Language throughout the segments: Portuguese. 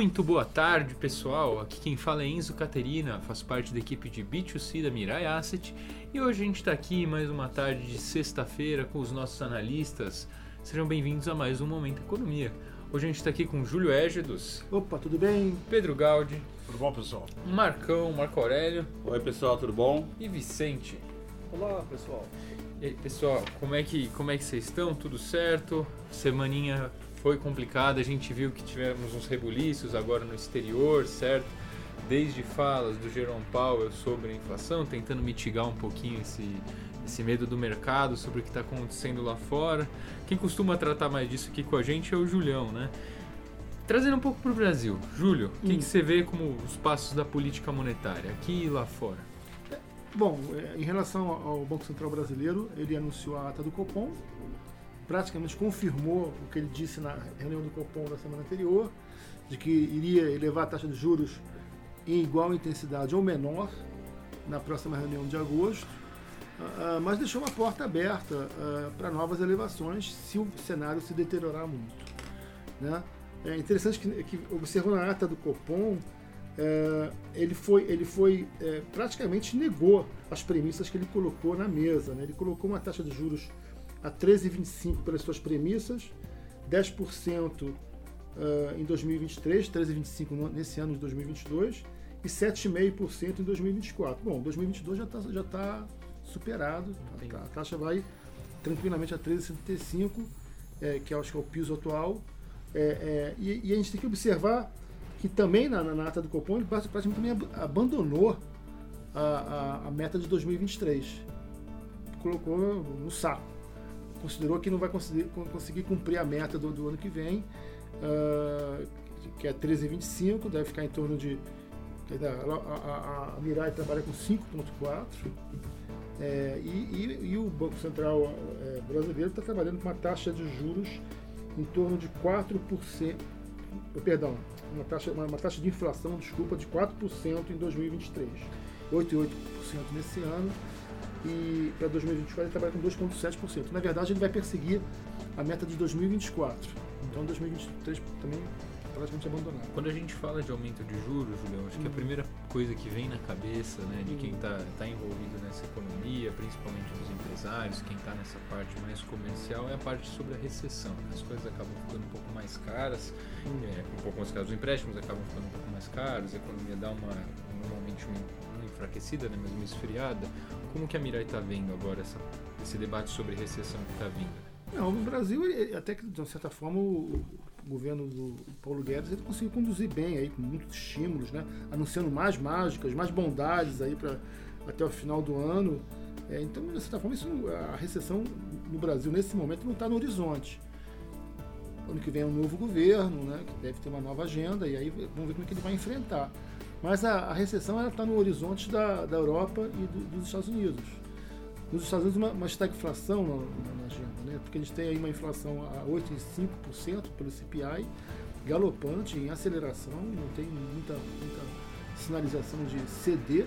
Muito boa tarde, pessoal. Aqui quem fala é Enzo Caterina, faço parte da equipe de B2C da Mirai Asset e hoje a gente está aqui mais uma tarde de sexta-feira com os nossos analistas. Sejam bem-vindos a mais um Momento Economia. Hoje a gente está aqui com Júlio Égidos. Opa, tudo bem? Pedro Gaudi. Tudo bom, pessoal? Marcão, Marco Aurélio. Oi, pessoal, tudo bom? E Vicente. Olá, pessoal. E aí, pessoal, como é que como é que vocês estão? Tudo certo? Semaninha foi complicada, a gente viu que tivemos uns rebuliços agora no exterior, certo? Desde falas do Jerome Powell sobre a inflação, tentando mitigar um pouquinho esse, esse medo do mercado sobre o que está acontecendo lá fora. Quem costuma tratar mais disso aqui com a gente é o Julião, né? Trazendo um pouco para o Brasil. Júlio, o que, Hum. que você vê como os passos da política monetária aqui e lá fora? Bom, é, em relação ao Banco Central Brasileiro, ele anunciou a ata do Copom, praticamente confirmou o que ele disse na reunião do Copom da semana anterior, de que iria elevar a taxa de juros em igual intensidade ou menor na próxima reunião de agosto, ah, ah, mas deixou uma porta aberta ah, para novas elevações se o cenário se deteriorar muito. Né? É interessante que, que observando a ata do Copom, é, ele foi, ele foi é, praticamente negou as premissas que ele colocou na mesa. Né? Ele colocou uma taxa de juros a 13,25 pelas suas premissas, 10% ah, em 2023, 13,25 no- nesse ano de 2022 e 7,5% em 2024. Bom, 2022 já está já tá superado, a, a taxa vai tranquilamente a 13,75, é, que acho que é o piso atual. É, é, e, e a gente tem que observar que também na, na ata do Copom praticamente também ab- abandonou a, a- a meta de 2023. Colocou no saco. Considerou que não vai conseguir, cumprir a meta do, do ano que vem, ah, que é 13,25, deve ficar em torno de. A, a, a- Mirai trabalha com 5,4. É, e, e- e o Banco Central é, brasileiro está trabalhando com uma taxa de juros em torno de 4%, perdão, uma taxa, uma, uma taxa de inflação, desculpa, de 4% em 2023, 8,8% nesse ano, e para 2024 ele trabalha com 2,7%. Na verdade, ele vai perseguir a meta de 2024, então 2023 também praticamente abandonado. Quando a gente fala de aumento de juros, Julião, acho que a Hum. primeira coisa que vem na cabeça né, de Hum. quem está tá envolvido nessa economia, principalmente dos empresários, quem está nessa parte mais comercial, é a parte sobre a recessão. né? As coisas acabam ficando um pouco mais caras, Hum. é, um pouco mais os empréstimos acabam ficando um pouco mais caros, a economia dá uma, normalmente uma, uma enfraquecida, né, mas uma esfriada. Como que a Mirai está vendo agora essa, esse debate sobre recessão que está vindo? Não, no Brasil, até que de certa forma o, o governo do Paulo Guedes ele conseguiu conduzir bem aí, com muitos estímulos, né? anunciando mais mágicas, mais bondades aí para até o final do ano. É, então, de certa forma, isso, a recessão no Brasil nesse momento não está no horizonte. Ano que vem é um novo governo, né, que deve ter uma nova agenda, e aí vamos ver como é que ele vai enfrentar. Mas a, a recessão está no horizonte da, da Europa e do- dos Estados Unidos. Nos Estados Unidos, uma, uma estagflação na, na, agenda, né? porque a gente tem aí uma inflação a 8,5% pelo CPI, galopante, em aceleração, não tem muita, muita sinalização de ceder.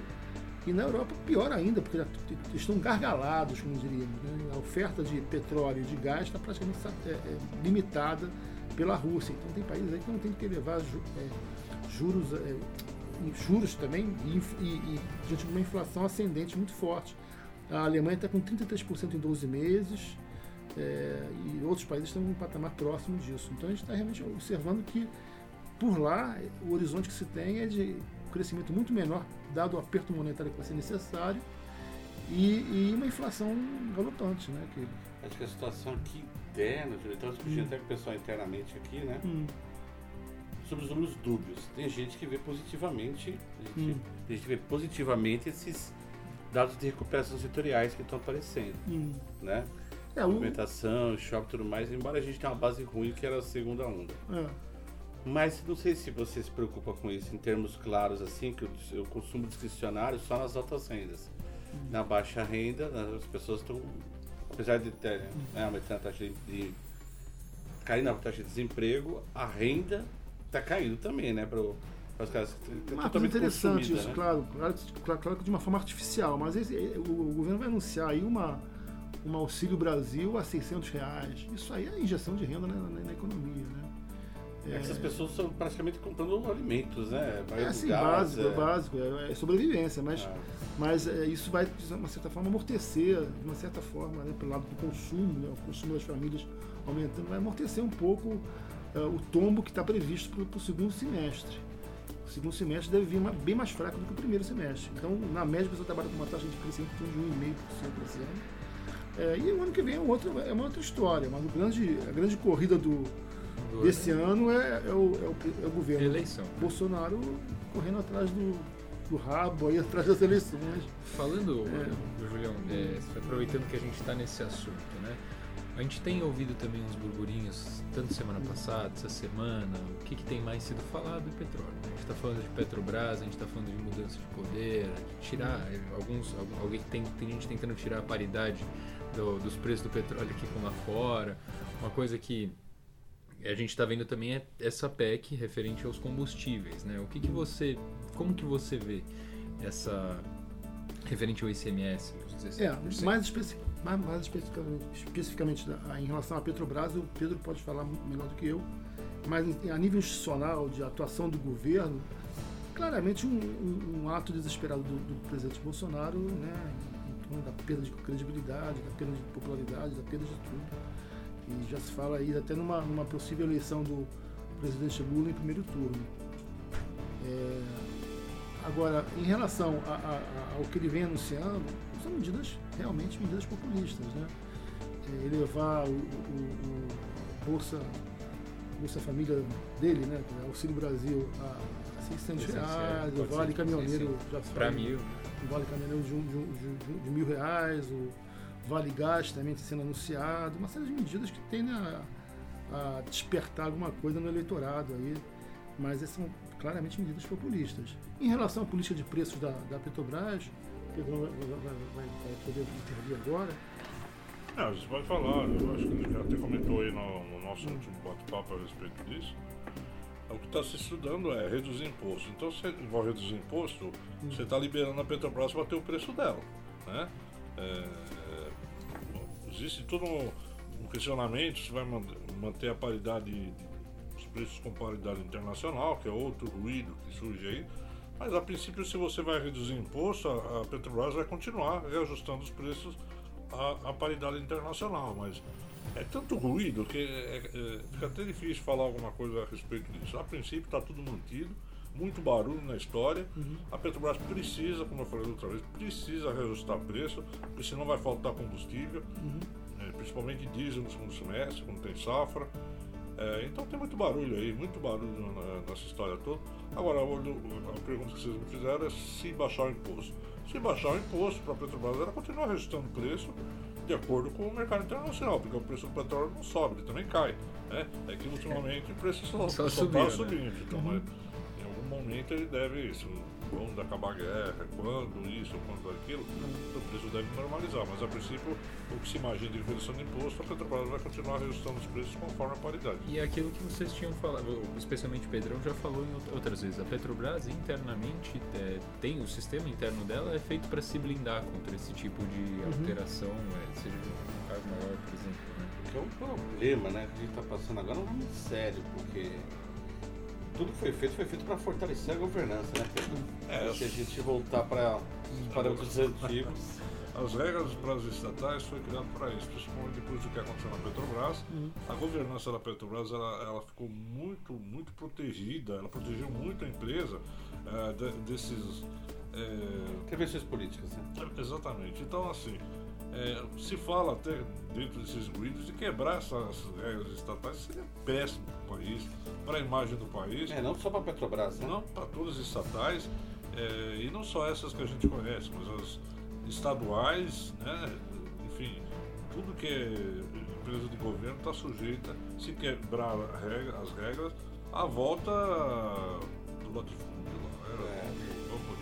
E na Europa, pior ainda, porque já estão gargalados, como diríamos. Né? A oferta de petróleo e de gás está praticamente é, é, limitada pela Rússia. Então, tem países aí que não tem que levar é, juros, é, juros também, e, e, e diante de uma inflação ascendente muito forte. A Alemanha está com 33% em 12 meses, é, e outros países estão em um patamar próximo disso. Então a gente está realmente observando que por lá o horizonte que se tem é de crescimento muito menor, dado o aperto monetário que vai ser necessário, e, e uma inflação galopante. Né, que, Acho que a situação aqui interna, então discutindo Hum. até com o pessoal internamente aqui, né? hum, Sobre os números dúbios. Tem gente que vê positivamente, gente, Hum. a gente vê positivamente esses dados de recuperação setoriais que estão aparecendo, hum. né? É, o, Movimentação, choque e tudo mais, embora a gente tenha uma base ruim que era a segunda onda. é, Mas não sei se você se preocupa com isso em termos claros, assim, que o, consumo discricionário só nas altas rendas. Na baixa renda, as pessoas estão, apesar de ter né, aumentando a taxa de, de cair na taxa de desemprego, a renda está caindo também, né? Para os caras. Tá totalmente interessante isso, né? claro, claro, claro, claro que de uma forma artificial, mas esse- o, o governo vai anunciar aí uma, um Auxílio Brasil a 600 reais. Isso aí é injeção de renda na, na- na economia, né? É, essas pessoas estão praticamente comprando alimentos, né? é assim, gás, básico, é, básico, é, é sobrevivência, mas, ah. mas é, isso vai, de uma certa forma, amortecer, de uma certa forma, né, pelo lado do consumo, né, o consumo das famílias aumentando, vai amortecer um pouco o tombo que está previsto para o segundo semestre. O segundo semestre deve vir bem mais fraco do que o primeiro semestre. Então, na média, você trabalha com uma taxa de crescimento de 1,5% esse ano. É, e o ano que vem é, um outro, é uma outra história, mas grande, a grande corrida do, desse ano é, é, o, é, o, é o governo Eleição. Bolsonaro correndo atrás do, do rabo, aí atrás das eleições. Falando, é. Julião, é, aproveitando que a gente está nesse assunto, né? A gente tem ouvido também uns burburinhos, tanto semana passada, essa semana, o que, que tem mais sido falado é petróleo. A gente está falando de Petrobras, a gente está falando de mudança de poder, de tirar alguns, alguém tem, tem gente tentando tirar a paridade do, dos preços do petróleo aqui com lá fora. Uma coisa que a gente está vendo também é essa PEC referente aos combustíveis, né? O que, que você, como que você vê essa referente ao ICMS, É, mais, especi mais, mais especificamente, especificamente, em relação à Petrobras, o Pedro pode falar melhor do que eu, mas a nível institucional de atuação do governo, claramente um, um, um ato desesperado do, do, presidente Bolsonaro, né, em torno da perda de credibilidade, da perda de popularidade, da perda de tudo e já se fala aí até numa, numa possível eleição do presidente Lula em primeiro turno. É, agora, em relação a, a, ao que ele vem anunciando, são medidas realmente medidas populistas, né? É, elevar o, o, o Bolsa, Bolsa Família dele, né? É Auxílio Brasil a 600 reais, o Vale Caminhoneiro já para mil. O Vale Caminhoneiro de, um, de, um, de, um, de mil reais, o Vale Gás também está sendo anunciado, uma série de medidas que tendem a, a despertar alguma coisa no eleitorado aí, mas são claramente medidas populistas. Em relação à política de preços da, da Petrobras, Pedro vai, vai, vai, vai poder intervir agora. Não, você pode falar, eu acho que já até comentou aí no, no nosso último bate-papo a respeito disso. O que está se estudando é reduzir imposto. Então, se envolve reduzir imposto, hum. você está liberando a Petrobras para ter o preço dela. Né? É, existe todo um, questionamento se vai manter a paridade, de, preços com paridade internacional, que é outro ruído que surge aí. Mas a princípio, se você vai reduzir imposto, a, a Petrobras vai continuar reajustando os preços à, à, paridade internacional. Mas é tanto ruído que é, é, fica até difícil falar alguma coisa a respeito disso. A princípio está tudo mantido, muito barulho na história. Uhum. A Petrobras precisa, como eu falei outra vez, precisa reajustar preço, porque senão vai faltar combustível, uhum. é, principalmente diesel no segundo semestre, quando tem safra. É, então tem muito barulho aí, muito barulho na, nessa história toda. Agora, a, pergunta que vocês me fizeram é se baixar o imposto. Se baixar o imposto para a Petrobras, ela continua reajustando o preço de acordo com o mercado internacional, porque o preço do petróleo não sobe, ele também cai. Né? É que ultimamente o preço só está subindo. Né? subindo então, uhum. é, momento ele deve isso. Quando acabar a guerra, quando isso, quando aquilo, o preço deve normalizar. Mas a princípio, o que se imagina de redução de imposto, a Petrobras vai continuar reduzindo os preços conforme a paridade. E é aquilo que vocês tinham falado, especialmente o Pedrão já falou em outras vezes, a Petrobras internamente é, tem o sistema interno dela é feito para se blindar contra esse tipo de uhum. alteração, é, seja um cargo maior, por exemplo. Né? Que é um problema, né? Que a gente está passando agora é um momento sério, porque tudo que foi feito foi feito para fortalecer a governança, né, Pedro? É, se a gente voltar para para os antigos. As regras para as estatais foi criado para isso, principalmente depois do que aconteceu na Petrobras. Uhum. A governança da Petrobras ela, ela ficou muito, muito protegida, ela protegeu muito a empresa é, de, desses. É... Intervenções políticas, né? Exatamente. Então, assim, é, se fala até dentro desses ruídos de quebrar essas regras estatais seria péssimo para o país, para a imagem do país. É, não só para a Petrobras, né? Não para todas as estatais, é, e não só essas que a gente conhece, mas as estaduais, né? enfim, tudo que é empresa de governo está sujeita, se quebrar regra, as regras, à volta do latifúndio. Era, é,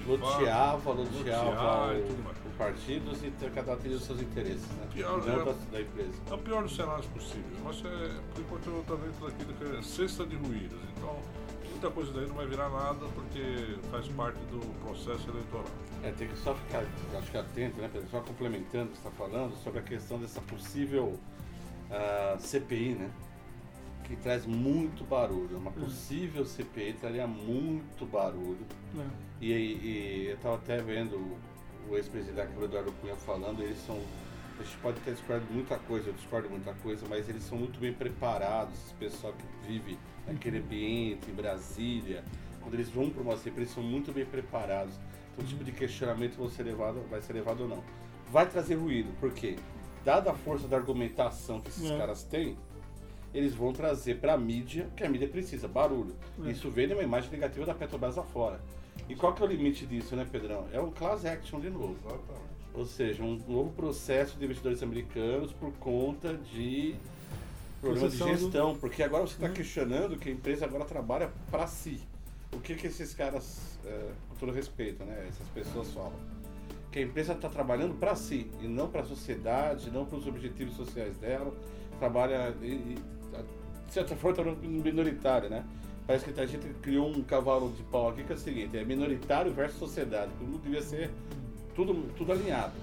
loteava, loteava o, partidos e cada um tem os seus interesses, né? Pior, é, da, da empresa. É o pior dos cenários possíveis, mas é, por enquanto eu estou dentro daquilo que é cesta de ruídos. Então, muita coisa daí não vai virar nada porque faz parte do processo eleitoral. É, tem que só ficar, acho que atento, né, Pedro? Só complementando o que você está falando sobre a questão dessa possível uh, ah, CPI, né? que traz muito barulho. Uma possível CPI traria muito barulho. É. E, e eu estava até vendo o ex-presidente da Câmara, Eduardo Cunha, falando, eles são. A gente pode ter discordado de muita coisa, eu discordo de muita coisa, mas eles são muito bem preparados, esse pessoal que vive naquele ambiente, em Brasília, quando eles vão para uma CPI, eles são muito bem preparados. Então, o tipo de questionamento vai ser levado, vai ser levado ou não. Vai trazer ruído, porque, dada a força da argumentação que esses É. caras têm, eles vão trazer para a mídia, que a mídia precisa, barulho. É. Isso vem uma imagem negativa da Petrobras afora. E qual que é o limite disso, né, Pedrão? É um class action de novo. Exatamente. Ou seja, um novo processo de investidores americanos por conta de problemas de Concessão do- gestão. Porque agora você está Né? questionando que a empresa agora trabalha para si. O que que esses caras, é, com todo respeito, né, essas pessoas falam? Que a empresa está trabalhando para si e não para a sociedade, não para os objetivos sociais dela. Trabalha, e, e, de certa forma, está minoritário, né? Parece que a gente criou um cavalo de pau aqui que é o seguinte, é minoritário versus sociedade. Tudo devia ser tudo, tudo alinhado.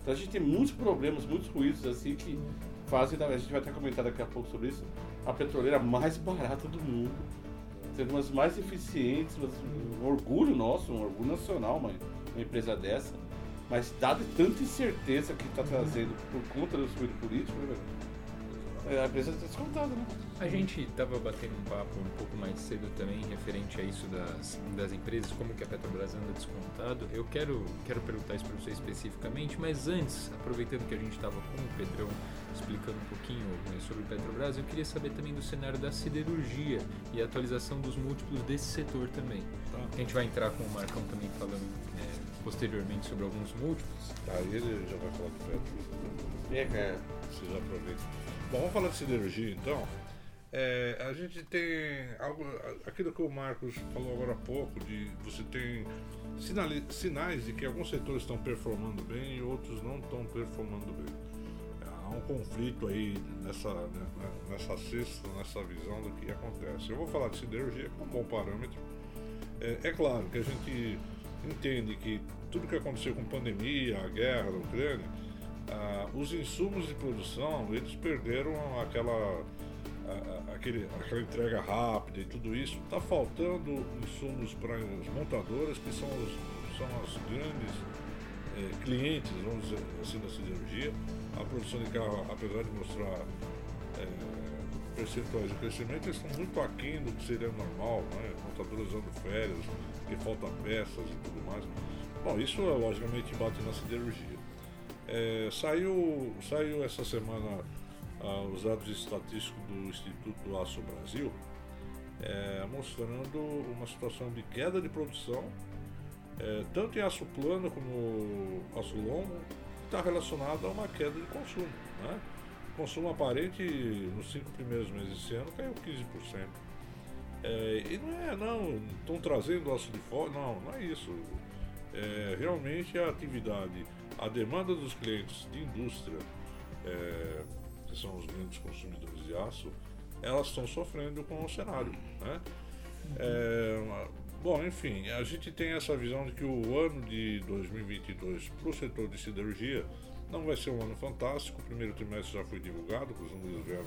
Então a gente tem muitos problemas, muitos ruídos assim que fazem, a gente vai até comentar daqui a pouco sobre isso, a petroleira mais barata do mundo. Sendo umas mais eficientes, um orgulho nosso, um orgulho nacional, uma, uma empresa dessa. Mas dado tanta incerteza que está trazendo por conta do ruído político, velho? a empresa está descontada, né? A gente estava batendo um papo um pouco mais cedo também referente a isso das, das empresas, como que a Petrobras anda descontado. Eu quero, quero perguntar isso para você especificamente, mas antes, aproveitando que a gente estava com o Pedrão explicando um pouquinho né, sobre o Petrobras, eu queria saber também do cenário da siderurgia e a atualização dos múltiplos desse setor também. Tá. A gente vai entrar com o Marcão também falando é, posteriormente sobre alguns múltiplos. Aí ele já vai falar do Petro. É, cara. Vocês aproveitam. Bom, vamos falar de siderurgia então. É, a gente tem algo, aquilo que o Marcos falou agora há pouco, de você tem sinali- sinais de que alguns setores estão performando bem e outros não estão performando bem. Há um conflito aí nessa, né, nessa cesta, nessa visão do que acontece. Eu vou falar de siderurgia como um bom parâmetro. É, é claro que a gente entende que tudo que aconteceu com pandemia, a guerra da Ucrânia, ah, os insumos de produção eles perderam aquela aquele, aquela entrega rápida e tudo isso está faltando insumos para as montadoras que são, os, são as grandes eh, clientes vamos dizer assim da siderurgia a produção de carro apesar de mostrar eh, percentuais de crescimento eles estão muito aquém do que seria normal né? montadoras usando férias que falta peças e tudo mais. Bom isso logicamente bate na siderurgia. É, saiu, saiu essa semana os dados estatísticos do Instituto Aço Brasil, é, mostrando uma situação de queda de produção, é, tanto em aço plano como aço longo, está relacionado a uma queda de consumo. Né? O consumo aparente nos cinco primeiros meses desse ano caiu 15%. É, e não é, não, estão trazendo aço de fora, não, não é isso. É, realmente a atividade, a demanda dos clientes de indústria, é, que são os grandes consumidores de aço, elas estão sofrendo com o cenário. Né? É, bom, enfim, a gente tem essa visão de que o ano de 2022 para o setor de siderurgia não vai ser um ano fantástico. O primeiro trimestre já foi divulgado, os números vieram,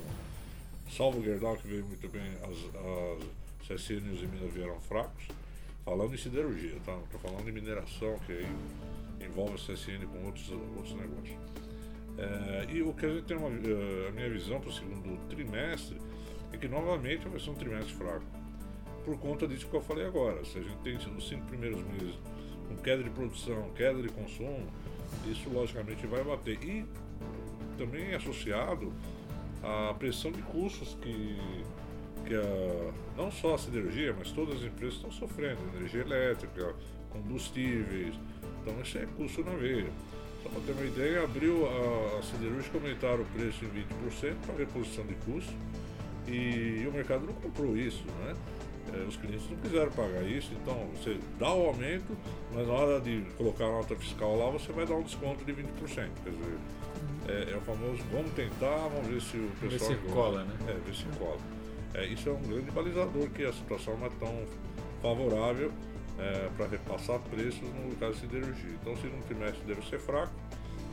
salvo o Gerdau, que veio muito bem, as, as CSN e os Minas vieram fracos. Falando em siderurgia, tá? Estou falando de mineração, que aí envolve a CSN com outros, outros negócios. É, e o que a gente tem uma, eh, a minha visão para o segundo trimestre é que novamente vai ser um trimestre fraco. Por conta disso que eu falei agora. Se a gente tem os cinco primeiros meses com queda de produção, queda de consumo, isso logicamente vai bater. E também é associado à pressão de custos que, que a, não só a siderurgia, mas todas as empresas estão sofrendo. Energia elétrica, combustíveis. Então isso é custo na veia. Só para ter uma ideia, abriu a, a siderúrgica aumentaram o preço em 20% para reposição de custo e, o mercado não comprou isso, né? É, os clientes não quiseram pagar isso, então você dá o aumento, mas na hora de colocar a nota fiscal lá, você vai dar um desconto de 20%. Quer dizer, é, é o famoso vamos tentar, vamos ver se o Ver pessoal. se cola, né? É, ver se cola. É, isso é um grande balizador que a situação não é tão favorável para repassar preços no caso de siderurgia. Então, o segundo trimestre deve ser fraco.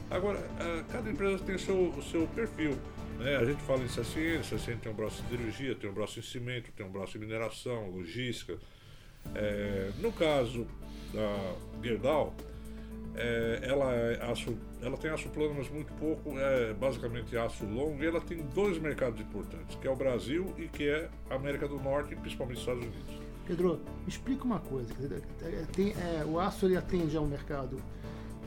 Agora, eh, cada empresa tem seu, o seu perfil. Né? A gente fala em CSN, CSN tem um braço de siderurgia, tem um braço em cimento, tem um braço em mineração, logística. É, no caso da Gerdau, é, ela, é aço, ela tem aço plano, mas muito pouco, é basicamente aço longo, e ela tem dois mercados importantes, que é o Brasil e que é a América do Norte, principalmente Estados Unidos. Pedro, explica uma coisa. É, tem, é, o aço ele atende ao mercado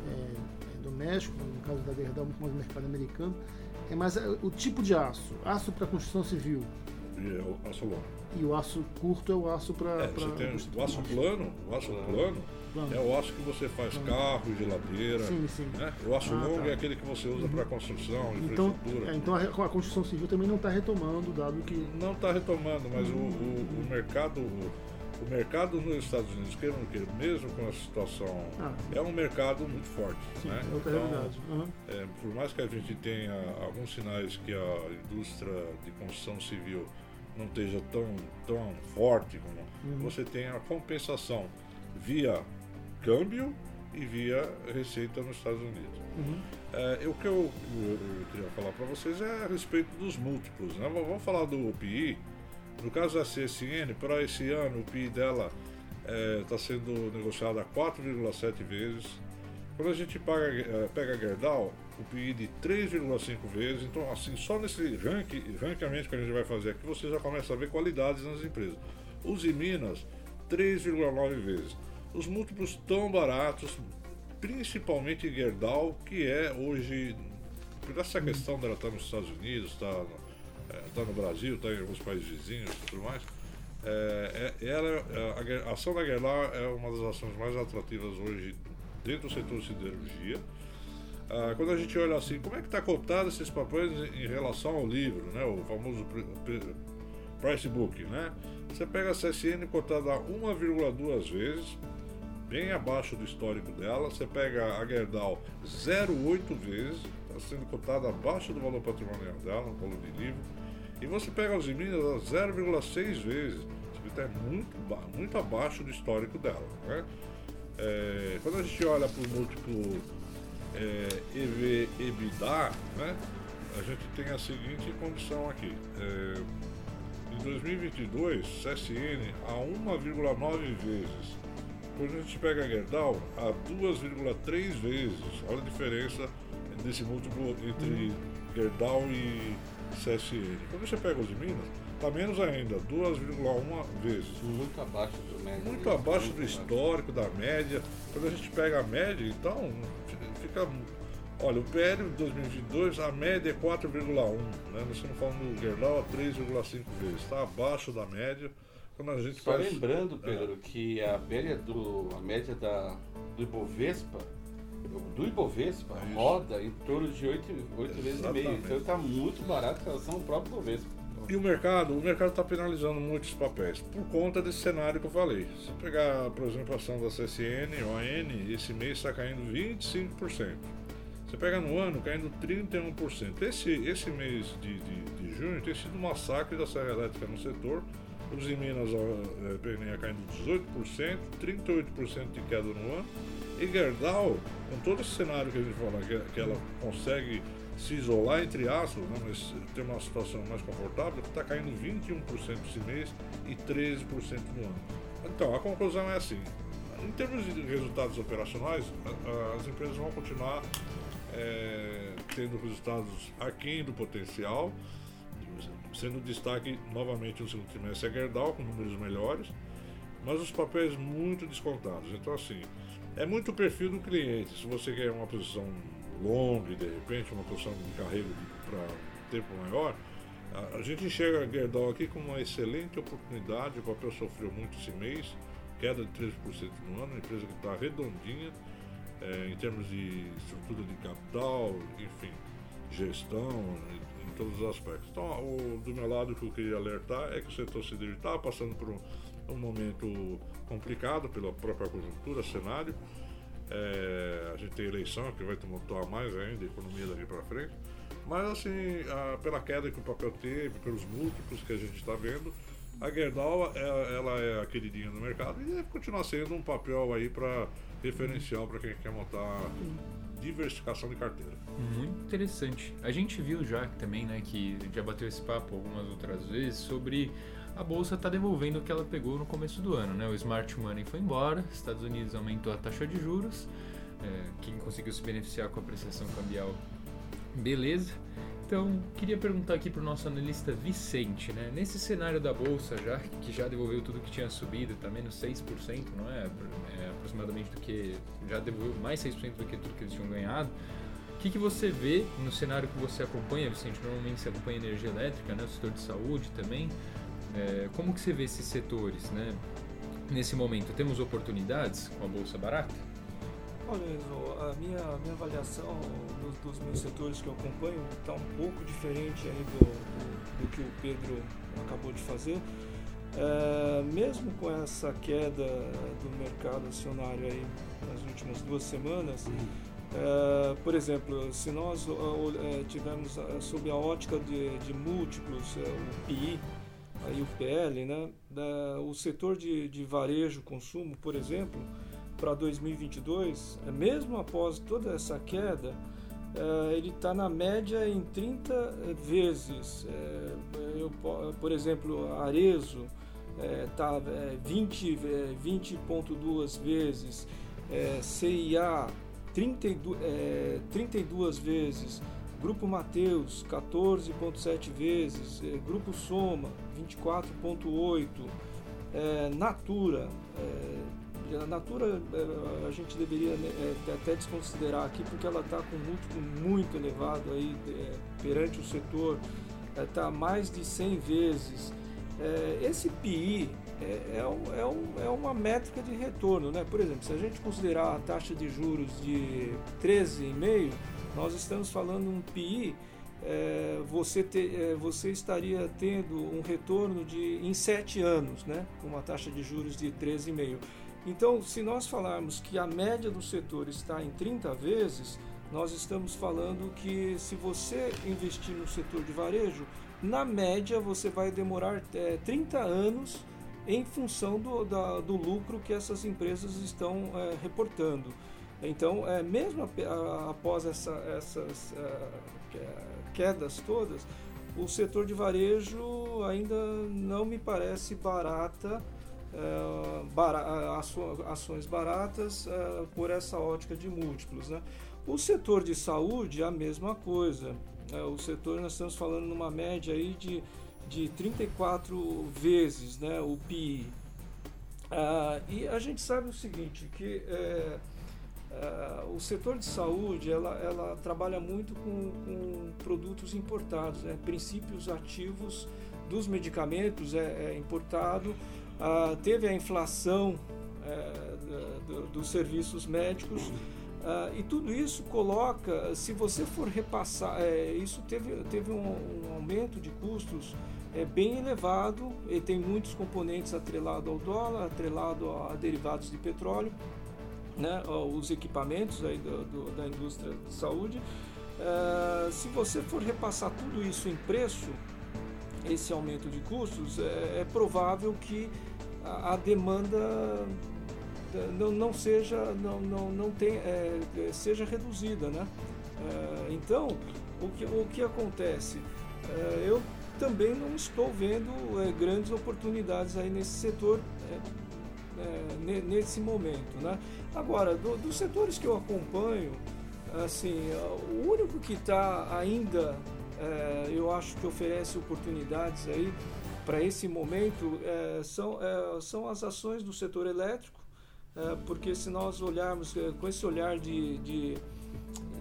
é, doméstico, no caso da Gerdau, muito mais mercado americano. É, mas o tipo de aço, aço para construção civil. E é o aço longo. E o aço curto é o aço para. É, o aço plano, o aço plano, plano, é o aço que você faz plano. carro, geladeira. Sim, sim. Né? O aço ah, longo tá. é aquele que você usa uhum. para construção, então, infraestrutura. É, então a, a, construção civil também não está retomando, dado que. Não está retomando, mas uhum. o, o, o, mercado. O mercado nos Estados Unidos, queira ou não queira, mesmo com a situação, ah. é um mercado muito forte. Sim, né? é outra então, realidade. Uhum. É, por mais que a gente tenha alguns sinais que a indústria de construção civil não esteja tão, tão forte como uhum. você tem a compensação via câmbio e via receita nos Estados Unidos. Uhum. É, o que eu, eu, eu queria falar para vocês é a respeito dos múltiplos. Né? Vamos falar do PI. No caso da CSN, para esse ano o PI dela está é, sendo negociado a 4,7 vezes. Quando a gente paga, é, pega a Gerdau, o PI de 3,5 vezes. Então, assim, só nesse ranking, ranqueamento que a gente vai fazer aqui, você já começa a ver qualidades nas empresas. Os Minas, 3,9 vezes. Os múltiplos tão baratos, principalmente em Gerdau, que é hoje, por essa questão dela estar nos Estados Unidos, está é, tá no Brasil, está em alguns países vizinhos e tudo mais. É, é, ela, é, a, a ação da Gerdau é uma das ações mais atrativas hoje dentro do setor de siderurgia. Ah, quando a gente olha assim, como é que está cotado esses papéis em relação ao livro, né? O famoso price book, né? Você pega a CSN cotada 1,2 vezes, bem abaixo do histórico dela. Você pega a Gerdau 0,8 vezes, está sendo cotada abaixo do valor patrimonial dela, no valor de livro. E você pega os Minas a 0,6 vezes, está muito, muito abaixo do histórico dela. Né? É, quando a gente olha para o múltiplo é, EV, EBITDA, né, a gente tem a seguinte condição aqui. É, em 2022, CSN a 1,9 vezes. Quando a gente pega a Gerdau, a 2,3 vezes. Olha a diferença desse múltiplo entre Gerdau e CSN. Quando você pega os de Minas, está menos ainda, 2,1 vezes. Muito abaixo do médio. Muito abaixo do histórico, da média. Quando a gente pega a média, então, fica. Olha, o PL de 2022, a média é 4,1, né? Nós estamos falando do Gerdau a 3,5 vezes, está abaixo da média. Quando a gente Só faz... lembrando, Pedro, é. que a média, do, a média da, do Ibovespa do Ibovespa é roda em torno de 8, 8 vezes e meio. Então está muito barato em relação ao próprio Ibovespa. E o mercado, o mercado está penalizando muitos papéis por conta desse cenário que eu falei. Se pegar, por exemplo, a ação da CSN, ON, esse mês está caindo 25%. Você pega no ano caindo 31%. Esse, esse mês de, de, de junho tem sido um massacre da Serra Elétrica no setor. Os em Minas, a PNE caindo 18%, 38% de queda no ano. E Gerdau, com todo esse cenário que a gente fala, que, que ela consegue se isolar entre aspas, né, mas ter uma situação mais confortável, está caindo 21% esse mês e 13% no ano. Então, a conclusão é assim: em termos de resultados operacionais, as empresas vão continuar é, tendo resultados aquém do potencial, sendo destaque novamente no segundo trimestre a Gerdau, com números melhores, mas os papéis muito descontados. Então, assim, é muito o perfil do cliente. Se você quer uma posição longa e de repente uma posição de carreira para tempo maior, a, a, gente enxerga a Gerdau aqui como uma excelente oportunidade. O papel sofreu muito esse mês, queda de 13% no ano, uma empresa que está redondinha é, em termos de estrutura de capital, enfim, gestão, em, em todos os aspectos. Então, o, do meu lado, o que eu queria alertar é que o setor siderúrgico está passando por um, um momento complicado pela própria conjuntura, cenário. É, a gente tem eleição que vai tumultuar mais ainda a economia daqui para frente. Mas assim, a, pela queda que o papel teve, pelos múltiplos que a gente está vendo, a Gerdau é, ela é a queridinha do mercado e deve continuar sendo um papel aí para referencial para quem quer montar diversificação de carteira. Muito interessante. A gente viu já também, né, que já bateu esse papo algumas outras vezes sobre a bolsa está devolvendo o que ela pegou no começo do ano, né? O smart money foi embora, Estados Unidos aumentou a taxa de juros, é, quem conseguiu se beneficiar com a apreciação cambial, beleza. Então, queria perguntar aqui para o nosso analista Vicente, né? Nesse cenário da bolsa já, que já devolveu tudo que tinha subido, está menos 6%, não é? é? Aproximadamente do que. Já devolveu mais 6% do que tudo que eles tinham ganhado. O que, que você vê no cenário que você acompanha, Vicente? Normalmente você acompanha energia elétrica, né? O setor de saúde também. É, como que você vê esses setores, né? Nesse momento, temos oportunidades com a bolsa barata? Olha, Enzo, a minha, a minha avaliação dos, dos, meus setores que eu acompanho está um pouco diferente aí do, do, do, que o Pedro acabou de fazer. É, mesmo com essa queda do mercado acionário aí nas últimas duas semanas, é, por exemplo, se nós é, tivermos sob a ótica de, de múltiplos, é, o PI, aí o PL, né, da, o setor de, de varejo consumo, por exemplo, para 2022, é, mesmo após toda essa queda, é, ele está na média em 30 vezes. É, eu, por exemplo, Arezo está 20,2 20, 20 vezes, CIA 32, 32 vezes, Grupo Mateus 14,7 vezes, Grupo Soma 24,8, Natura a Natura eh, a gente deveria né, eh, até desconsiderar aqui porque ela está com um múltiplo muito elevado aí é, perante o setor, está é, mais de 100 vezes. É, esse PI é, é, é, um, é, uma métrica de retorno, né? Por exemplo, se a gente considerar a taxa de juros de 13,5, nós estamos falando um PI é, você, te, é, você estaria tendo um retorno de em 7 anos, né, com uma taxa de juros de 13,5. Então, se nós falarmos que a média do setor está em 30 vezes, nós estamos falando que se você investir no setor de varejo, na média você vai demorar é, 30 anos em função do, da, do lucro que essas empresas estão é, reportando. Então, é, mesmo após essa, essas é, quedas todas, o setor de varejo ainda não me parece barata é, ações baratas é, por essa ótica de múltiplos. Né? O setor de saúde, a mesma coisa. O setor, nós estamos falando numa média aí de, de 34 vezes né, o PI. e a gente sabe o seguinte, que o setor de saúde ela, ela trabalha muito com, com produtos importados, né? princípios ativos dos medicamentos é, é importado, ah, teve a inflação é, do, dos serviços médicos. Ah, e tudo isso coloca, se você for repassar, é, isso teve, teve um, um, aumento de custos é, bem elevado e tem muitos componentes atrelados ao dólar, atrelado a derivados de petróleo, né, os equipamentos aí do, do, da indústria de saúde. É, se você for repassar tudo isso em preço, esse aumento de custos, é, é provável que a, a demanda eh, não, não seja não, não, não tem, é, seja reduzida, né? É, então, o que, o que acontece? É, eu também não estou vendo grandes oportunidades aí nesse setor nesse momento, né? Agora, do, dos setores que eu acompanho, assim, o único que está ainda, eu acho que oferece oportunidades aí para esse momento é, são, é, são as ações do setor elétrico, é, porque se nós olharmos é, com esse olhar de, de,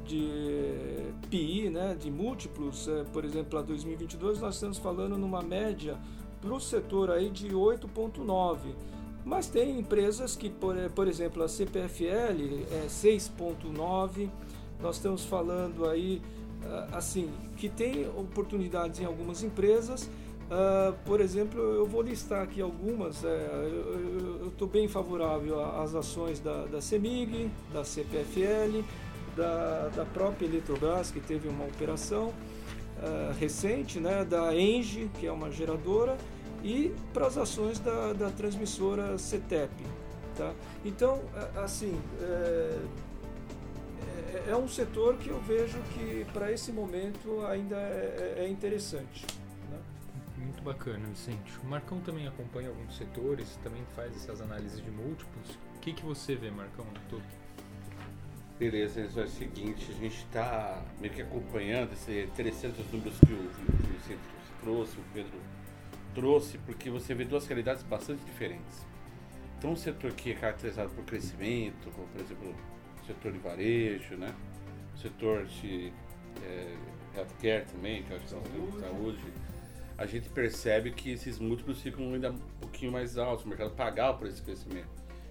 de PI, né, de múltiplos, é, por exemplo, para 2022, nós estamos falando numa média para o setor aí de 8,9. Mas tem empresas que, por, por exemplo, a CPFL é 6,9. Nós estamos falando aí, assim, que tem oportunidades em algumas empresas Uh, por exemplo, eu vou listar aqui algumas. É, eu estou bem favorável às ações da, da CEMIG, da CPFL, da, da própria Eletrobras, que teve uma operação uh, recente, né, da Engie, que é uma geradora, e para as ações da, da transmissora CETEP. Tá? Então, assim, é, é, é, um setor que eu vejo que para esse momento ainda é, é, é interessante. Né? Muito bacana, Vicente. O Marcão também acompanha alguns setores, também faz essas análises de múltiplos. O que, que você vê, Marcão, no todo? Beleza, é o seguinte, a gente está meio que acompanhando esses interessantes números que o, que o Vicente trouxe, o Pedro trouxe, porque você vê duas realidades bastante diferentes. Então, um setor que é caracterizado por crescimento, como por exemplo o setor de varejo, né? o setor de é, healthcare também, que é a questão de saúde, a gente percebe que esses múltiplos ficam ainda um pouquinho mais altos, o mercado pagava por esse crescimento.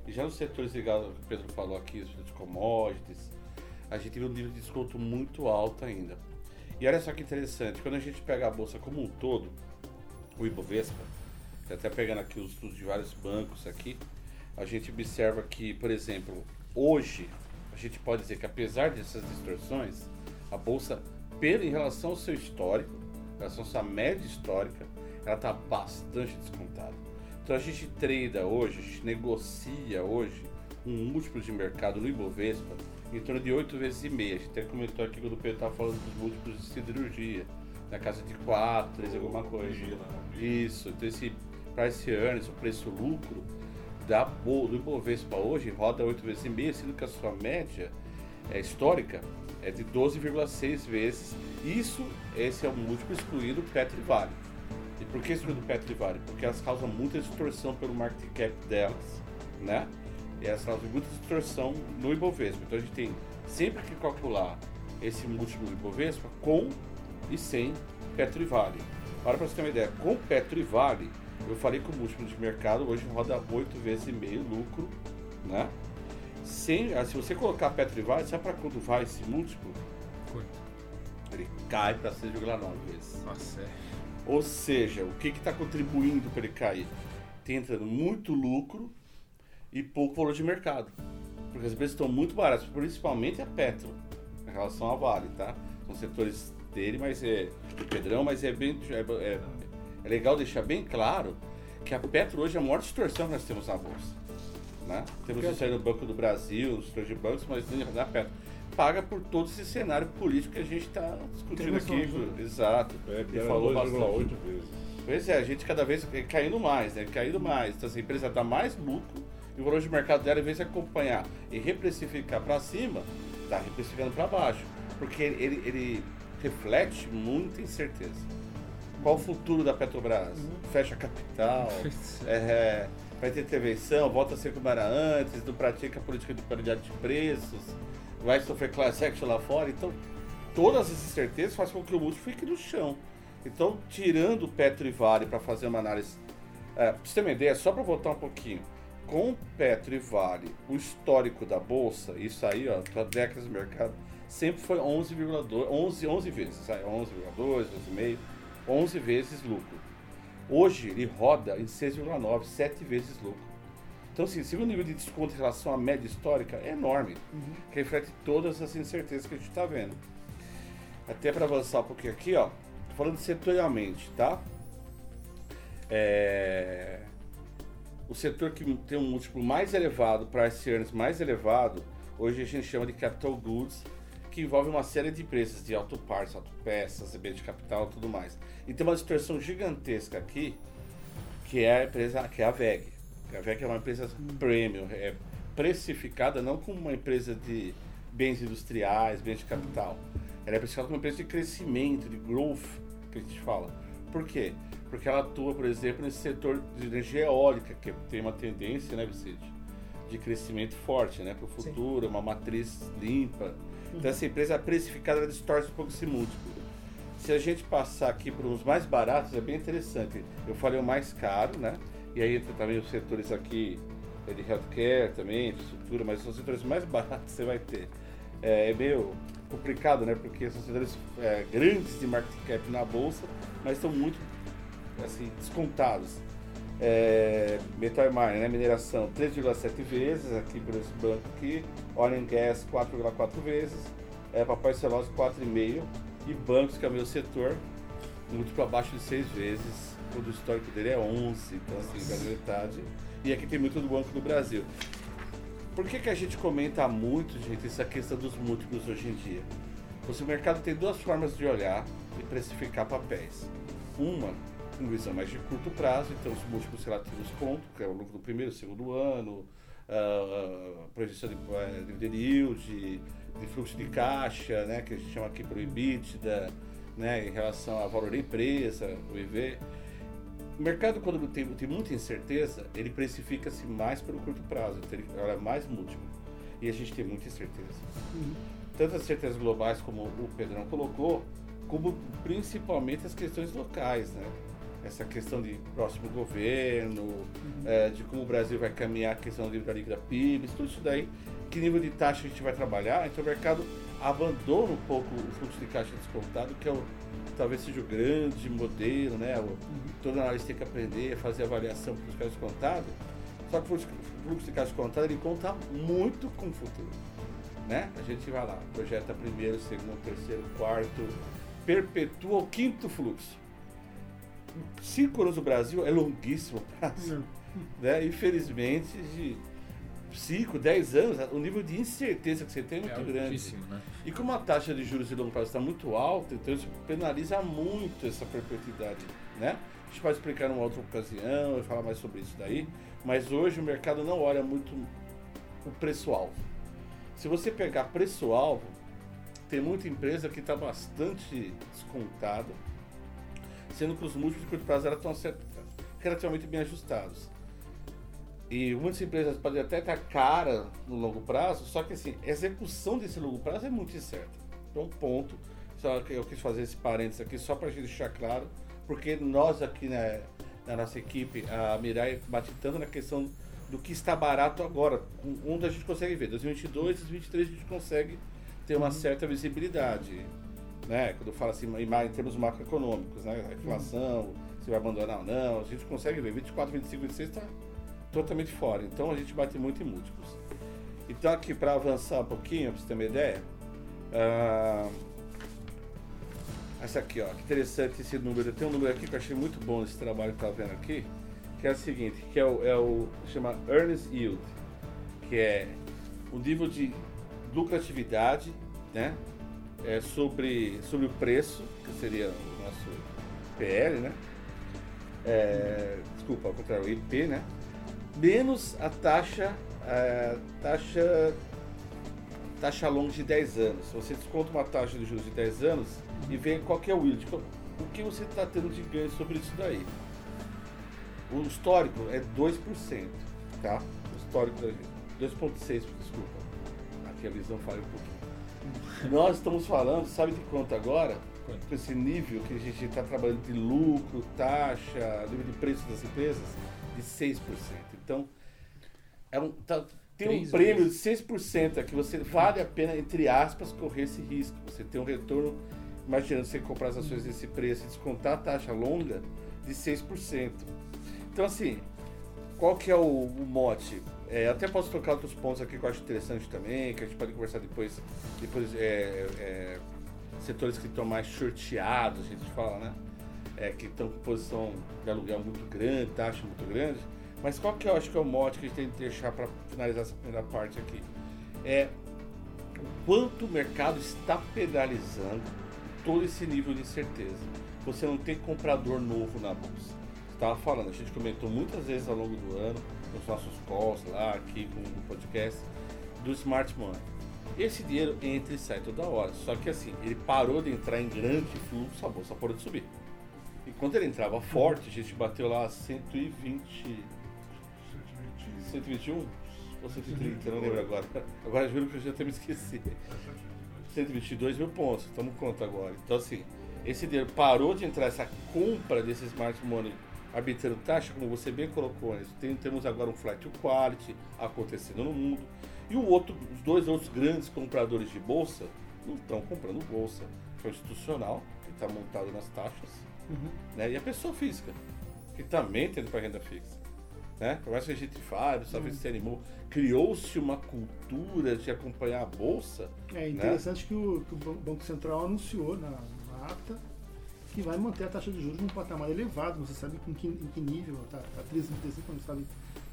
E já nos setores ligados ao que o Pedro falou aqui, os commodities, a gente vê um nível de desconto muito alto ainda. E olha só que interessante, quando a gente pega a bolsa como um todo, o Ibovespa, até pegando aqui os estudos de vários bancos aqui, a gente observa que, por exemplo, hoje a gente pode dizer que apesar dessas distorções, a bolsa, em relação ao seu histórico, em relação à sua média histórica, ela está bastante descontada. Então a gente trada hoje, a gente negocia hoje um múltiplo de mercado no Ibovespa em torno de 8 vezes e meia. A gente até comentou aqui quando o Pedro estava falando dos múltiplos de siderurgia, na casa de 4, 3, alguma coisa. Isso, então esse price earnings, o preço lucro da, do Ibovespa hoje roda 8 vezes e meia, sendo que a sua média é, histórica é de 12,6 vezes. Isso, esse é o múltiplo excluído Petri Vale. E por que excluído Petri Vale? Porque elas causam muita distorção pelo market cap delas, né? E elas causam muita distorção no Ibovespa. Então a gente tem sempre que calcular esse múltiplo do Ibovespa com e sem Petri Vale. Para você ter uma ideia, com Petro e Vale, eu falei que o múltiplo de mercado hoje roda 8 vezes e meio lucro, né? Sem, ah, se você colocar Petro e Vale, sabe para quando vai esse múltiplo? Quanto? Ele cai para 6,9 vezes. Nossa, é. Ou seja, o que está contribuindo para ele cair? Tem entrando muito lucro e pouco valor de mercado. Porque as empresas estão muito baratas, principalmente a Petro, em relação à Vale, tá? São setores dele, mas é do Pedrão, mas é bem é, é, é, legal deixar bem claro que a Petro hoje é a maior distorção que nós temos na bolsa. Né? Temos isso aí no Banco do Brasil, os de bancos, mas na Petro paga por todo esse cenário político que a gente está discutindo aqui. Né? Exato. É, e falou bastante. vezes. Pois é, a gente cada vez caindo mais, né? Caindo mais. Então, essa empresa dá mais lucro e o valor de mercado dela, em vez de acompanhar e reprecificar para cima, está reprecificando para baixo. Porque ele, ele reflete muita incerteza. Qual o futuro da Petrobras? Uhum. Fecha capital, é, é, vai ter intervenção, volta a ser como era antes, não pratica política de paridade de preços, vai sofrer class action lá fora. Então, todas essas incertezas fazem com que o múltiplo fique no chão. Então, tirando o Petro e Vale para fazer uma análise, é, pra você ter uma ideia, só para voltar um pouquinho, com Petro e Vale, o histórico da bolsa, isso aí, ó, para décadas do mercado, sempre foi 11,2, 11, 11 vezes, 11,2, 12,5, 11 vezes lucro. Hoje ele roda em 6,9, 7 vezes lucro. Então, assim, se o nível de desconto em relação à média histórica é enorme, uhum. que reflete todas as incertezas que a gente está vendo. Até para avançar um pouquinho aqui, ó, falando setorialmente, tá? É... O setor que tem um múltiplo mais elevado, price earnings mais elevado, hoje a gente chama de capital goods, que envolve uma série de empresas de autopartes, autopeças, bem de capital e tudo mais. E tem uma distorção gigantesca aqui, que é a empresa, que é a VEG. A VEG é uma empresa premium, é precificada não como uma empresa de bens industriais, bens de capital. Ela é precificada como uma empresa de crescimento, de growth, que a gente fala. Por quê? Porque ela atua, por exemplo, nesse setor de energia eólica, que tem uma tendência, né, Vicente, de crescimento forte, né, para o futuro, Sim. uma matriz limpa, então essa empresa precificada distorce um pouco esse múltiplo. Se a gente passar aqui para os mais baratos, é bem interessante. Eu falei o mais caro, né? E aí entra também os setores aqui é de healthcare também, de estrutura, mas são os setores mais baratos que você vai ter. É, é meio complicado, né? Porque são setores é, grandes de market cap na bolsa, mas estão muito assim, descontados. É, metal mining, né? mineração 3,7 vezes aqui por esse banco aqui, oil and gas 4,4 vezes, é, papai celulose 4,5 e bancos, que é o meu setor, muito para baixo de 6 vezes quando o histórico dele é 11, então assim, da metade. E aqui tem muito do Banco do Brasil. Por que, que a gente comenta muito, gente, essa questão dos múltiplos hoje em dia? Pois o mercado tem duas formas de olhar e precificar papéis. Uma, com visão mais de curto prazo, então os múltiplos relativos ponto, que é o lucro do primeiro, segundo ano, a projeção de uh, dividend yield, de, de fluxo de caixa, né, que a gente chama aqui por EBITDA, né, em relação ao valor da empresa, o IV. O mercado, quando tem, tem muita incerteza, ele precifica-se mais pelo curto prazo, então ele olha mais múltiplo. E a gente tem muita incerteza. Uhum. Tanto as certezas globais, como o Pedrão colocou, como principalmente as questões locais, né? Essa questão de próximo governo, uhum. é, de como o Brasil vai caminhar a questão da líquida PIB, tudo isso daí, que nível de taxa a gente vai trabalhar, então o mercado abandona um pouco o fluxo de caixa descontado, que é o, talvez seja o grande modelo, né? O, uhum. todo analista tem que aprender a fazer avaliação para os caixas descontados. Só que o fluxo de caixa descontado ele conta muito com o futuro. Né? A gente vai lá, projeta primeiro, segundo, terceiro, quarto, perpetua o quinto fluxo. Cinco anos no Brasil é longuíssimo prazo. Né? Infelizmente, de 5, 10 anos, o nível de incerteza que você tem é muito é grande. Né? E como a taxa de juros de longo prazo está muito alta, então isso penaliza muito essa perpetuidade. Né? A gente pode explicar numa outra ocasião, falar mais sobre isso daí, mas hoje o mercado não olha muito o preço-alvo. Se você pegar preço-alvo, tem muita empresa que está bastante descontada, sendo que os múltiplos de curto prazo estão relativamente bem ajustados. E muitas empresas podem até estar cara no longo prazo, só que assim, a execução desse longo prazo é muito incerta. Então, ponto. Só que eu quis fazer esse parênteses aqui só para a gente deixar claro, porque nós aqui na, na nossa equipe, a Mirai bate tanto na questão do que está barato agora, onde a gente consegue ver. 2022, 2023 a gente consegue ter uma uhum. certa visibilidade, né? Quando fala assim em, termos macroeconômicos, né? A inflação, se vai abandonar ou não, a gente consegue ver. 24, 25, 26 está totalmente fora. Então a gente bate muito em múltiplos. Então aqui para avançar um pouquinho, para você ter uma ideia, uh, essa aqui, ó, que interessante esse número. Tem um número aqui que eu achei muito bom nesse trabalho que tá vendo aqui, que é o seguinte, que é o, é o chama earnest yield, que é o nível de lucratividade, né, é sobre sobre o preço, que seria o nosso PL, né? É, desculpa, ao contrário, IP, né? menos a taxa, a taxa, taxa longa de 10 anos. Você desconta uma taxa de juros de 10 anos e vê qual é o yield, o que você está tendo de ganho sobre isso daí. O histórico é 2%, tá? O histórico da gente. 2,6%, desculpa. Aqui a visão falha um pouquinho. Nós estamos falando, sabe de quanto agora? Com esse nível que a gente está trabalhando de lucro, taxa, nível de preço das empresas, de 6%. Então, é um, tá, tem um prêmio vezes. de 6% que você vale a pena, entre aspas, correr esse risco. Você tem um retorno, imaginando você comprar as ações desse preço e descontar a taxa longa de 6%. Então, assim, qual que é o, o mote? É, até posso tocar outros pontos aqui que eu acho interessante também, que a gente pode conversar depois. Depois, é, é, setores que estão mais shorteados, a gente fala, né? É, que estão com posição de aluguel muito grande, taxa muito grande. Mas qual que eu acho que é o mote que a gente tem que deixar para finalizar essa primeira parte aqui? É o quanto o mercado está penalizando todo esse nível de incerteza. Você não tem comprador novo na bolsa. Estava falando, a gente comentou muitas vezes ao longo do ano, nos nossos calls lá, aqui com o podcast, do Smart Money. Esse dinheiro entra e sai toda hora. Só que assim, ele parou de entrar em grande fluxo, a bolsa parou de subir. E quando ele entrava forte, a gente bateu lá 120 121 ou 130, não lembro agora. Agora juro que eu já até me esqueci. 122 mil pontos, estamos conta agora. Então assim, esse dinheiro parou de entrar essa compra desse smart money arbitrando taxa, como você bem colocou, né? Tem, temos agora um flight to quality acontecendo no mundo. E o outro, os dois outros grandes compradores de bolsa não estão comprando bolsa. É o institucional, que está montado nas taxas, uhum. né? e a pessoa física, que também tem para renda fixa né? Por mais que a gente fale, só hum. se animou, criou-se uma cultura de acompanhar a bolsa. É interessante né? que, o, que, o, Banco Central anunciou na, na ata que vai manter a taxa de juros num patamar elevado, se sabe em que, em que nível, tá 13,35, não sabe.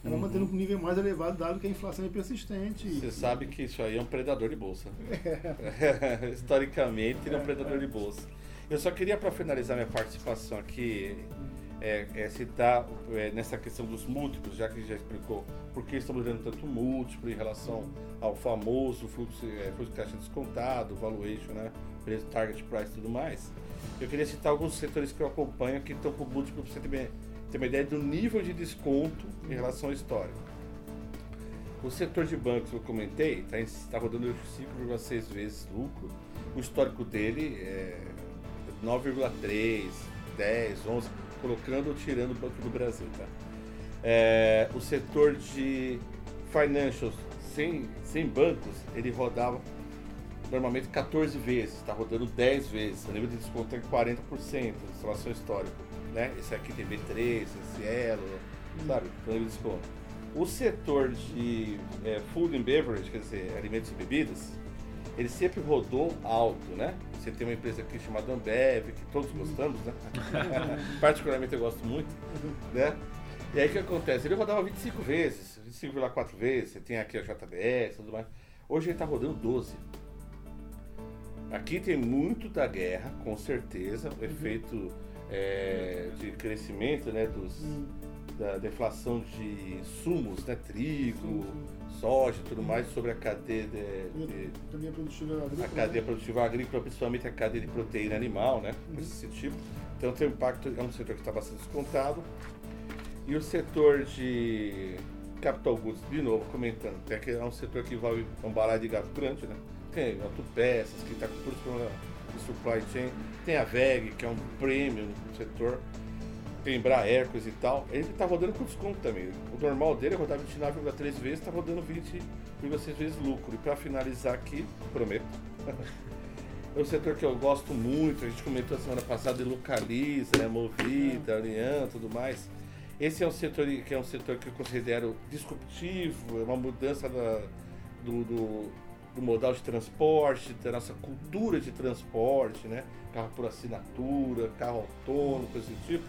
Ela Uhum. mantendo um nível mais elevado, dado que a inflação é persistente. Você e- sabe que isso aí é um predador de bolsa. Historicamente, ele é um predador de bolsa. Eu só queria, para finalizar minha participação aqui, é, é citar é, nessa questão dos múltiplos, já que já explicou por que estamos vendo tanto múltiplo em relação ao famoso fluxo, é, fluxo de caixa descontado, valuation, né? preço, target price e tudo mais. Eu queria citar alguns setores que eu acompanho que estão com múltiplo para você ter, ter uma ideia do nível de desconto em relação ao histórico. O setor de bancos eu comentei está tá rodando 5,6 vezes lucro. O histórico dele é 9,3, 10, 11, colocando ou tirando o Banco do Brasil. Tá? É, o setor de financials sem, sem bancos, ele rodava normalmente 14 vezes, está rodando 10 vezes. O nível de desconto é 40% em relação ao histórico. Né? Esse aqui tem B3, Cielo, sabe? O nível de desconto. O setor de é, food and beverage, quer dizer, alimentos e bebidas, ele sempre rodou alto, né? Você tem uma empresa aqui chamada Ambev, que todos gostamos, né? Particularmente eu gosto muito, né? E aí o que acontece? Ele rodava 25 vezes, 25,4 vezes, você tem aqui a JBS e tudo mais. Hoje ele está rodando 12. Aqui tem muito da guerra, com certeza, o efeito é, de crescimento né, dos, Hum, da, inflação de insumos, né, trigo, soja e tudo mais sobre a cadeia de, de- Também produtiva agrícola. a cadeia né? produtiva agrícola, principalmente a cadeia de proteína animal, né? Uhum. Esse tipo. Então tem um impacto, é um setor que está bastante descontado. E o setor de capital goods, de novo, comentando, tem aqui, é um setor que envolve um baralho de gato grande, né? Tem autopeças, que está com todos os problemas de supply chain. Tem a VEG, que é um prêmio no setor. Coisa e tal. Ele está rodando com desconto também. O normal dele é rodar 29,3 vezes, está rodando 20,6 vezes lucro. E para finalizar aqui, prometo. É um setor que eu gosto muito, a gente comentou semana passada de Localiza, né, Movida, Alian, tudo mais. Esse é um setor que é um setor que eu considero disruptivo, é uma mudança da- do, do- do modal de transporte, da nossa cultura de transporte, né? Carro por assinatura, carro autônomo, coisa do tipo.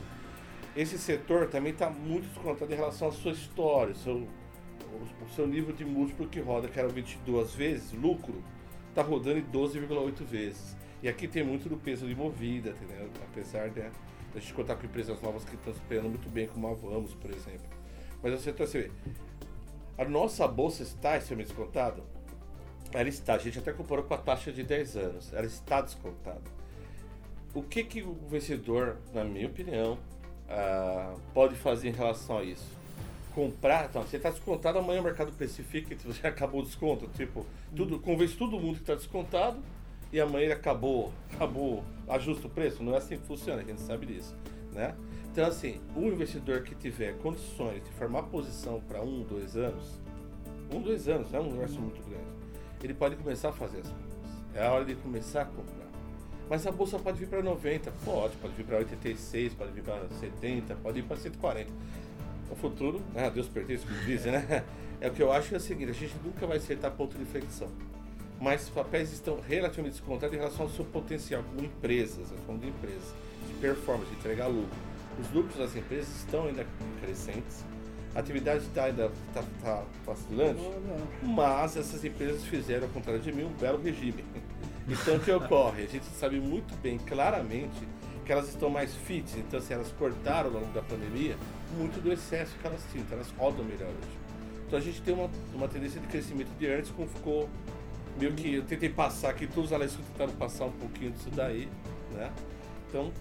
Esse setor também está muito descontado em relação à sua história, seu, o, seu nível de múltiplo que roda, que era 22 vezes, lucro, está rodando em 12,8 vezes. E aqui tem muito do peso de movida, entendeu? Apesar de, a gente contar com empresas novas que estão se esperando muito bem, como a Vamos, por exemplo. Mas o setor, você vê, a nossa bolsa está extremamente descontada? Ela está, a gente até comparou com a taxa de 10 anos, ela está descontada. O que, que o vencedor, na minha opinião, ah, pode fazer em relação a isso? Comprar, então, você está descontado, amanhã o mercado precifica e você acabou o desconto. Tipo, tudo, convence todo mundo que está descontado e amanhã ele acabou, acabou, ajusta o preço. Não é assim que funciona, a gente sabe disso. Né? Então, assim, o investidor que tiver condições de formar posição para um, dois anos, um, dois anos, não é um universo muito grande, ele pode começar a fazer as compras. É a hora de começar a comprar. Mas a bolsa pode vir para 90, pode, pode vir para 86, pode vir para 70, pode ir para 140. O futuro, né, a Deus pertence, como dizem, né? É o que eu acho é o seguinte, a gente nunca vai acertar ponto de inflexão. Mas os papéis estão relativamente descontados em relação ao seu potencial como empresas, eu falando de empresas, de performance, de entregar lucro. Os lucros das empresas estão ainda crescentes, a atividade está ainda tá, tá vacilante, mas essas empresas fizeram, ao contrário de mim, um belo regime. Então o que ocorre? A gente sabe muito bem, claramente, que elas estão mais fit, então se elas cortaram ao longo da pandemia, muito do excesso que elas tinham, então elas rodam melhor hoje. Então a gente tem uma, uma tendência de crescimento de earnings como ficou meio que eu tentei passar aqui, todos os analistas tentaram passar um pouquinho disso daí, né? Então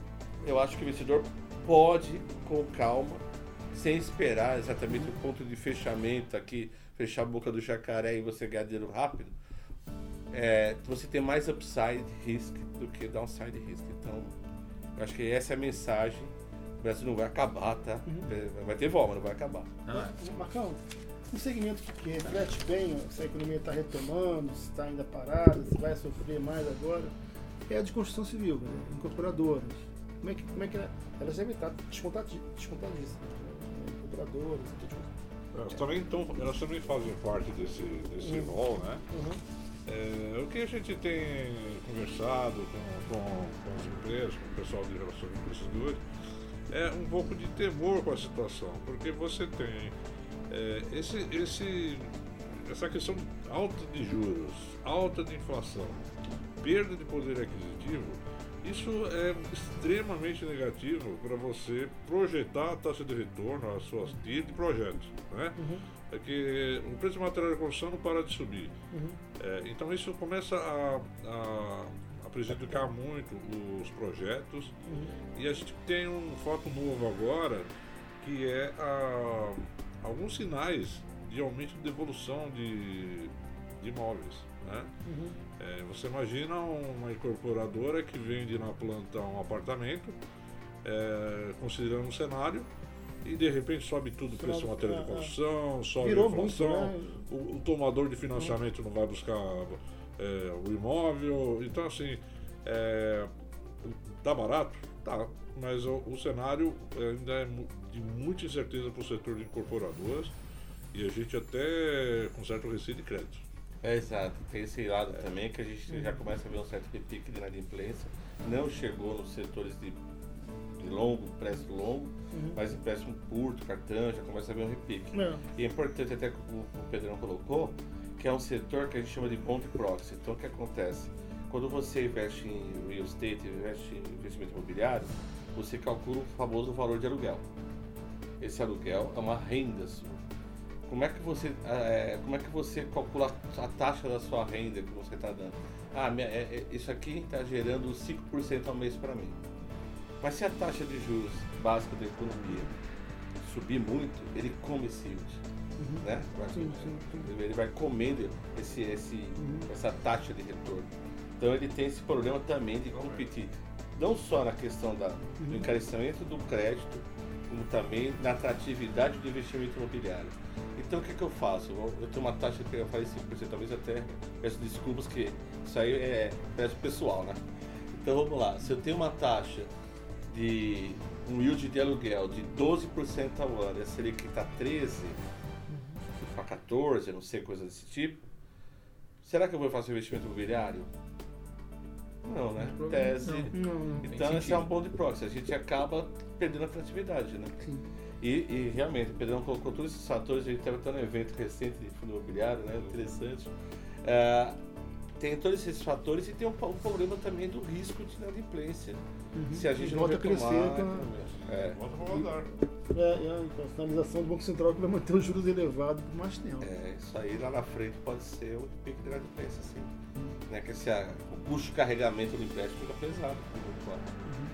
eu acho que o investidor pode, com calma, sem esperar exatamente o ponto de fechamento aqui, fechar a boca do jacaré e você ganhar dinheiro rápido, é, você tem mais upside risk do que downside risk. Então, eu acho que essa é a mensagem. O Brasil não vai acabar, tá? Vai ter volta, mas não vai acabar. Ah, Marcão, um segmento que, reflete bem se a economia está retomando, se está ainda parada, se vai sofrer mais agora, é a de construção civil, né? incorporadoras. Como é que, como é que elas devem estar descontadíssimas? Né? Incorporadoras, esse tipo de coisa. Elas também, tão, elas também fazem parte desse, desse Uhum. rol, né? Uhum. É, o que a gente tem conversado com, com, com as empresas, com o pessoal de relações com investidores, é um pouco de temor com a situação, porque você tem é, esse, esse, essa questão alta de juros, alta de inflação, perda de poder aquisitivo, isso é extremamente negativo para você projetar a taxa de retorno, as suas TIR de projetos. Né? Uhum. É que o preço de material de construção não para de subir. Uhum. É, então isso começa a, a, a, prejudicar muito os projetos. Uhum. E a gente tem um foco novo agora, que é a, alguns sinais de aumento de evolução de, de imóveis. Né? Uhum. É, você imagina uma incorporadora que vende na planta um apartamento, é, considerando um cenário, e de repente sobe tudo preço do material de é, é. construção, sobe Virou a inflação, muito, né? o, o, tomador de financiamento não vai buscar é, o imóvel. Então, assim, é, tá barato? Tá, mas o, o cenário ainda é de muita incerteza para o setor de incorporadoras e a gente até com certo receio de crédito. É, exato, tem esse lado é. também que a gente já começa a ver um certo repique de inadimplência. Não chegou nos setores de, de longo, empréstimo longo, uhum. mas empréstimo curto, cartão, já começa a ver um repique. É. E é importante até que o, o Pedrão colocou, que é um setor que a gente chama de bond proxy. Então o que acontece? Quando você investe em real estate, investe em investimento imobiliário, você calcula o famoso valor de aluguel. Esse aluguel é uma renda sua. Como é que você, é, como é que você calcula a taxa da sua renda que você está dando? Ah, minha, é, é, isso aqui está gerando 5% ao mês para mim. Mas se a taxa de juros básica da economia subir muito, ele come esse yield. Uhum. Né? Sim, sim, sim. Ele vai comendo esse, esse, uhum. essa taxa de retorno. Então ele tem esse problema também de competir. Não só na questão da, do uhum. encarecimento do crédito, como também na atratividade do investimento imobiliário. Então o que, é que eu faço? Eu tenho uma taxa que eu falei 5%, talvez até peço desculpas que isso aí é peço pessoal, né? Então vamos lá, se eu tenho uma taxa de um yield de aluguel de 12% ao ano, e a Selic está 13 para 14, não sei, coisa desse tipo, será que eu vou fazer investimento imobiliário? Não, né? Tese. Não, não, então esse é um ponto de proxy. A gente acaba perdendo a criatividade, né? Sim. E, e, realmente, o Pedrão colocou todos esses fatores, a gente estava tendo um evento recente de fundo imobiliário, né? Interessante. É, tem todos esses fatores e tem o, um, um problema também do risco de inadimplência. Uhum. Se a gente não volta a crescer, então, é. volta para rodar. É, é, então, a sinalização do Banco Central que vai manter os juros elevados por mais tempo. É, isso aí lá na frente pode ser o pico de inadimplência, sim. Uhum. Né, que esse, a, o custo de carregamento do empréstimo fica pesado. Uhum.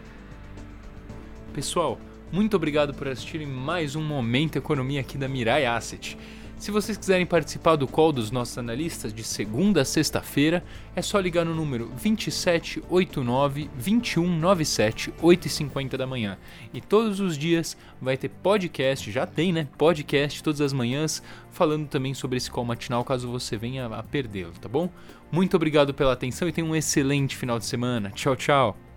Pessoal, muito obrigado por assistirem mais um Momento Economia aqui da Mirai Asset. Se vocês quiserem participar do call dos nossos analistas de segunda a sexta-feira, é só ligar no número 2789 2197 8h50 da manhã. E todos os dias vai ter podcast, já tem, né? Podcast todas as manhãs, falando também sobre esse call matinal, caso você venha a perdê-lo, tá bom? Muito obrigado pela atenção e tenha um excelente final de semana. Tchau, tchau!